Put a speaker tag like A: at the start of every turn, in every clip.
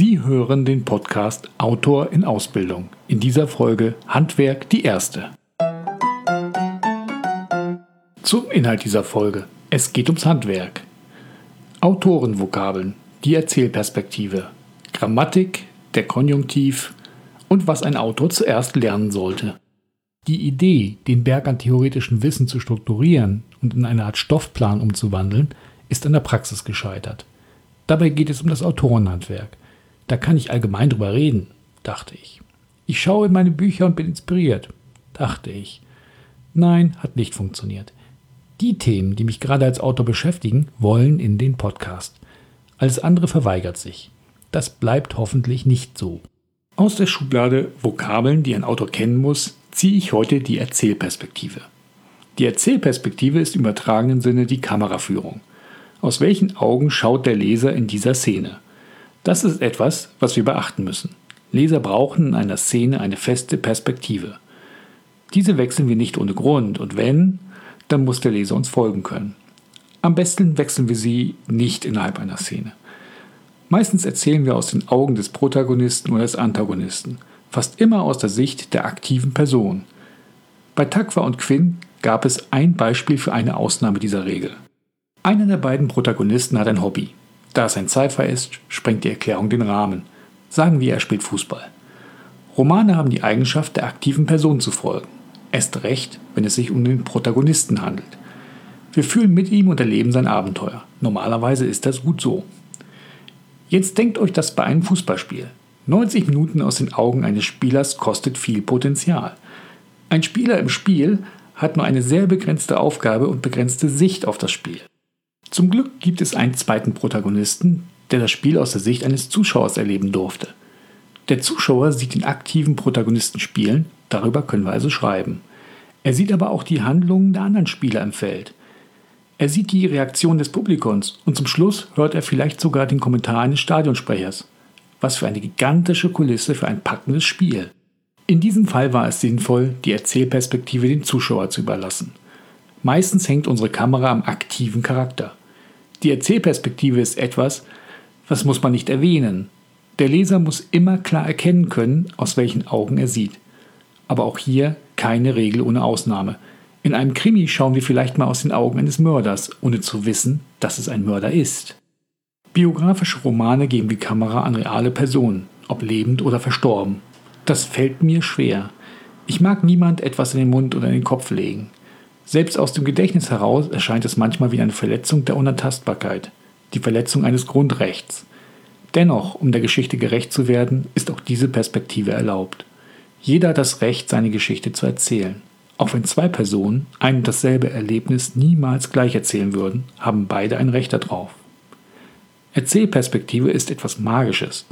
A: Sie hören den Podcast Autor in Ausbildung. In dieser Folge Handwerk die erste. Zum Inhalt dieser Folge. Es geht ums Handwerk. Autorenvokabeln, die Erzählperspektive, Grammatik, der Konjunktiv und was ein Autor zuerst lernen sollte. Die Idee, den Berg an theoretischem Wissen zu strukturieren und in eine Art Stoffplan umzuwandeln, ist an der Praxis gescheitert. Dabei geht es um das Autorenhandwerk. Da kann ich allgemein drüber reden, dachte ich. Ich schaue in meine Bücher und bin inspiriert, dachte ich. Nein, hat nicht funktioniert. Die Themen, die mich gerade als Autor beschäftigen, wollen in den Podcast. Alles andere verweigert sich. Das bleibt hoffentlich nicht so. Aus der Schublade Vokabeln, die ein Autor kennen muss, ziehe ich heute die Erzählperspektive. Die Erzählperspektive ist im übertragenen Sinne die Kameraführung. Aus welchen Augen schaut der Leser in dieser Szene? Das ist etwas, was wir beachten müssen. Leser brauchen in einer Szene eine feste Perspektive. Diese wechseln wir nicht ohne Grund und wenn, dann muss der Leser uns folgen können. Am besten wechseln wir sie nicht innerhalb einer Szene. Meistens erzählen wir aus den Augen des Protagonisten oder des Antagonisten fast immer aus der Sicht der aktiven Person. Bei Takwa und Quinn gab es ein Beispiel für eine Ausnahme dieser Regel. Einer der beiden Protagonisten hat ein Hobby. Da es ein Cypher ist, sprengt die Erklärung den Rahmen. Sagen wir, er spielt Fußball. Romane haben die Eigenschaft, der aktiven Person zu folgen. Erst recht, wenn es sich um den Protagonisten handelt. Wir fühlen mit ihm und erleben sein Abenteuer. Normalerweise ist das gut so. Jetzt denkt euch das bei einem Fußballspiel. 90 Minuten aus den Augen eines Spielers kostet viel Potenzial. Ein Spieler im Spiel hat nur eine sehr begrenzte Aufgabe und begrenzte Sicht auf das Spiel. Zum Glück gibt es einen zweiten Protagonisten, der das Spiel aus der Sicht eines Zuschauers erleben durfte. Der Zuschauer sieht den aktiven Protagonisten spielen, darüber können wir also schreiben. Er sieht aber auch die Handlungen der anderen Spieler im Feld. Er sieht die Reaktion des Publikums und zum Schluss hört er vielleicht sogar den Kommentar eines Stadionsprechers. Was für eine gigantische Kulisse für ein packendes Spiel. In diesem Fall war es sinnvoll, die Erzählperspektive dem Zuschauer zu überlassen. Meistens hängt unsere Kamera am aktiven Charakter. Die Erzählperspektive ist etwas, was muss man nicht erwähnen. Der Leser muss immer klar erkennen können, aus welchen Augen er sieht. Aber auch hier keine Regel ohne Ausnahme. In einem Krimi schauen wir vielleicht mal aus den Augen eines Mörders, ohne zu wissen, dass es ein Mörder ist. Biografische Romane geben die Kamera an reale Personen, ob lebend oder verstorben. Das fällt mir schwer. Ich mag niemand etwas in den Mund oder in den Kopf legen. Selbst aus dem Gedächtnis heraus erscheint es manchmal wie eine Verletzung der Unantastbarkeit, die Verletzung eines Grundrechts. Dennoch, um der Geschichte gerecht zu werden, ist auch diese Perspektive erlaubt. Jeder hat das Recht, seine Geschichte zu erzählen. Auch wenn zwei Personen ein und dasselbe Erlebnis niemals gleich erzählen würden, haben beide ein Recht darauf. Erzählperspektive ist etwas Magisches.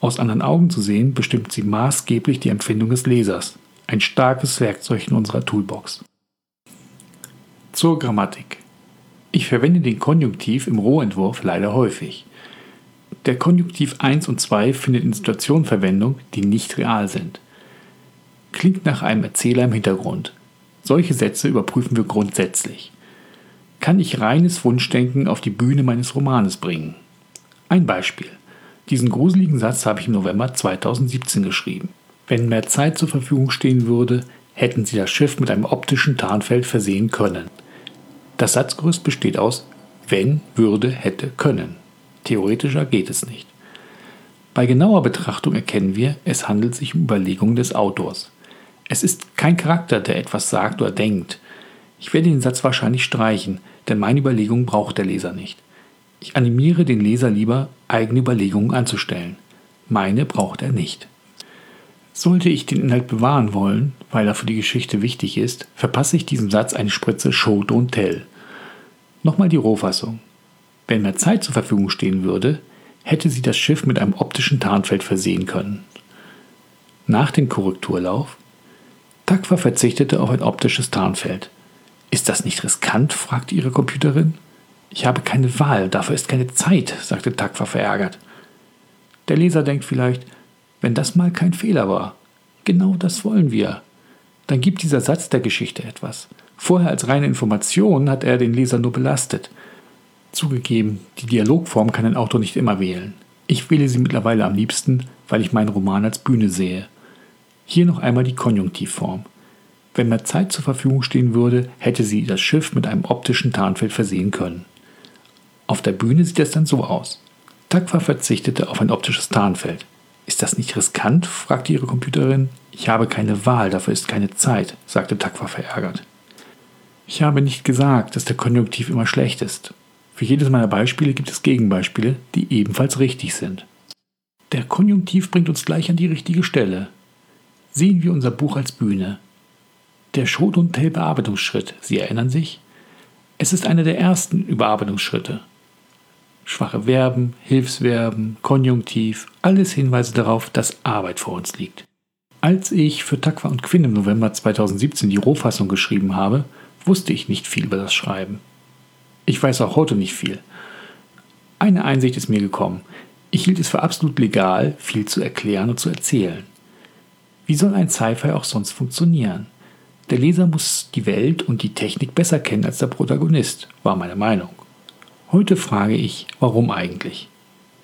A: Aus anderen Augen zu sehen, bestimmt sie maßgeblich die Empfindung des Lesers. Ein starkes Werkzeug in unserer Toolbox. Zur Grammatik. Ich verwende den Konjunktiv im Rohentwurf leider häufig. Der Konjunktiv 1 und 2 findet in Situationen Verwendung, die nicht real sind. Klingt nach einem Erzähler im Hintergrund. Solche Sätze überprüfen wir grundsätzlich. Kann ich reines Wunschdenken auf die Bühne meines Romanes bringen? Ein Beispiel. Diesen gruseligen Satz habe ich im November 2017 geschrieben. Wenn mehr Zeit zur Verfügung stehen würde, hätten sie das Schiff mit einem optischen Tarnfeld versehen können. Das Satzgerüst besteht aus wenn, würde, hätte, können. Theoretischer geht es nicht. Bei genauer Betrachtung erkennen wir, es handelt sich um Überlegungen des Autors. Es ist kein Charakter, der etwas sagt oder denkt. Ich werde den Satz wahrscheinlich streichen, denn meine Überlegungen braucht der Leser nicht. Ich animiere den Leser lieber, eigene Überlegungen anzustellen. Meine braucht er nicht. Sollte ich den Inhalt bewahren wollen, weil er für die Geschichte wichtig ist, verpasse ich diesem Satz eine Spritze Show Don't Tell. Nochmal die Rohfassung. Wenn mehr Zeit zur Verfügung stehen würde, hätte sie das Schiff mit einem optischen Tarnfeld versehen können. Nach dem Korrekturlauf Takwa verzichtete auf ein optisches Tarnfeld. Ist das nicht riskant? fragte ihre Computerin. Ich habe keine Wahl, dafür ist keine Zeit, sagte Takwa verärgert. Der Leser denkt vielleicht, wenn das mal kein Fehler war. Genau das wollen wir. Dann gibt dieser Satz der Geschichte etwas. Vorher als reine Information hat er den Leser nur belastet. Zugegeben, die Dialogform kann ein Autor nicht immer wählen. Ich wähle sie mittlerweile am liebsten, weil ich meinen Roman als Bühne sehe. Hier noch einmal die Konjunktivform. Wenn mehr Zeit zur Verfügung stehen würde, hätte sie das Schiff mit einem optischen Tarnfeld versehen können. Auf der Bühne sieht es dann so aus. Takwa verzichtete auf ein optisches Tarnfeld. Ist das nicht riskant? fragte ihre Computerin. Ich habe keine Wahl, dafür ist keine Zeit, sagte Takwa verärgert. Ich habe nicht gesagt, dass der Konjunktiv immer schlecht ist. Für jedes meiner Beispiele gibt es Gegenbeispiele, die ebenfalls richtig sind. Der Konjunktiv bringt uns gleich an die richtige Stelle. Sehen wir unser Buch als Bühne. Der Schrot- und Tell-Bearbeitungsschritt, Sie erinnern sich? Es ist einer der ersten Überarbeitungsschritte. Schwache Verben, Hilfsverben, Konjunktiv, alles Hinweise darauf, dass Arbeit vor uns liegt. Als ich für Takwa und Quinn im November 2017 die Rohfassung geschrieben habe, wusste ich nicht viel über das Schreiben. Ich weiß auch heute nicht viel. Eine Einsicht ist mir gekommen. Ich hielt es für absolut legal, viel zu erklären und zu erzählen. Wie soll ein Sci-Fi auch sonst funktionieren? Der Leser muss die Welt und die Technik besser kennen als der Protagonist, war meine Meinung. Heute frage ich, warum eigentlich?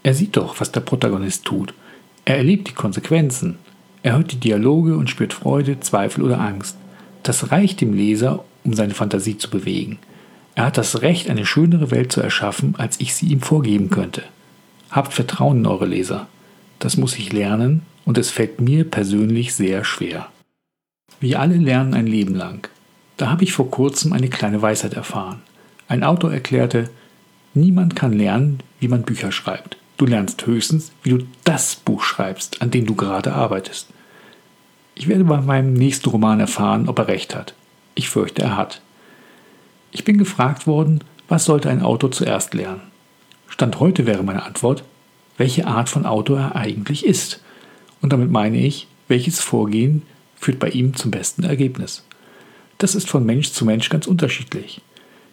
A: Er sieht doch, was der Protagonist tut. Er erlebt die Konsequenzen. Er hört die Dialoge und spürt Freude, Zweifel oder Angst. Das reicht dem Leser, um seine Fantasie zu bewegen. Er hat das Recht, eine schönere Welt zu erschaffen, als ich sie ihm vorgeben könnte. Habt Vertrauen in eure Leser. Das muss ich lernen und es fällt mir persönlich sehr schwer. Wir alle lernen ein Leben lang. Da habe ich vor kurzem eine kleine Weisheit erfahren. Ein Autor erklärte, Niemand kann lernen, wie man Bücher schreibt. Du lernst höchstens, wie du das Buch schreibst, an dem du gerade arbeitest. Ich werde bei meinem nächsten Roman erfahren, ob er recht hat. Ich fürchte, er hat. Ich bin gefragt worden, was sollte ein Autor zuerst lernen? Stand heute wäre meine Antwort, welche Art von Autor er eigentlich ist. Und damit meine ich, welches Vorgehen führt bei ihm zum besten Ergebnis. Das ist von Mensch zu Mensch ganz unterschiedlich.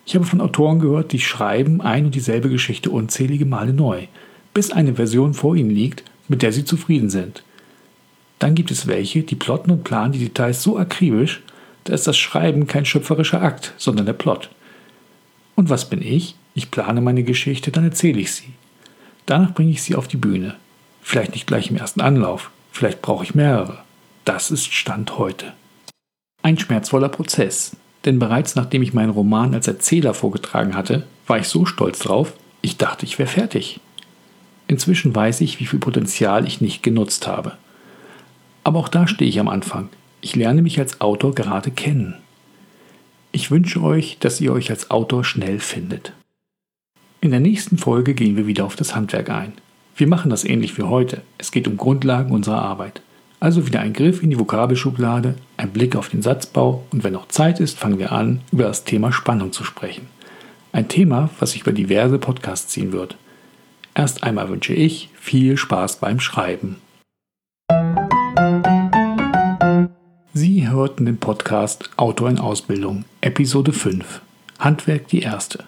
A: Ich habe von Autoren gehört, die schreiben ein und dieselbe Geschichte unzählige Male neu, bis eine Version vor ihnen liegt, mit der sie zufrieden sind. Dann gibt es welche, die plotten und planen die Details so akribisch, da ist das Schreiben kein schöpferischer Akt, sondern der Plot. Und was bin ich? Ich plane meine Geschichte, dann erzähle ich sie. Danach bringe ich sie auf die Bühne. Vielleicht nicht gleich im ersten Anlauf, vielleicht brauche ich mehrere. Das ist Stand heute. Ein schmerzvoller Prozess, denn bereits nachdem ich meinen Roman als Erzähler vorgetragen hatte, war ich so stolz drauf, ich dachte, ich wäre fertig. Inzwischen weiß ich, wie viel Potenzial ich nicht genutzt habe. Aber auch da stehe ich am Anfang. Ich lerne mich als Autor gerade kennen. Ich wünsche euch, dass ihr euch als Autor schnell findet. In der nächsten Folge gehen wir wieder auf das Handwerk ein. Wir machen das ähnlich wie heute. Es geht um Grundlagen unserer Arbeit. Also wieder ein Griff in die Vokabelschublade, ein Blick auf den Satzbau und wenn noch Zeit ist, fangen wir an, über das Thema Spannung zu sprechen. Ein Thema, was sich über diverse Podcasts ziehen wird. Erst einmal wünsche ich viel Spaß beim Schreiben. Sie hörten den Podcast Autor in Ausbildung, Episode 5. Handwerk die erste.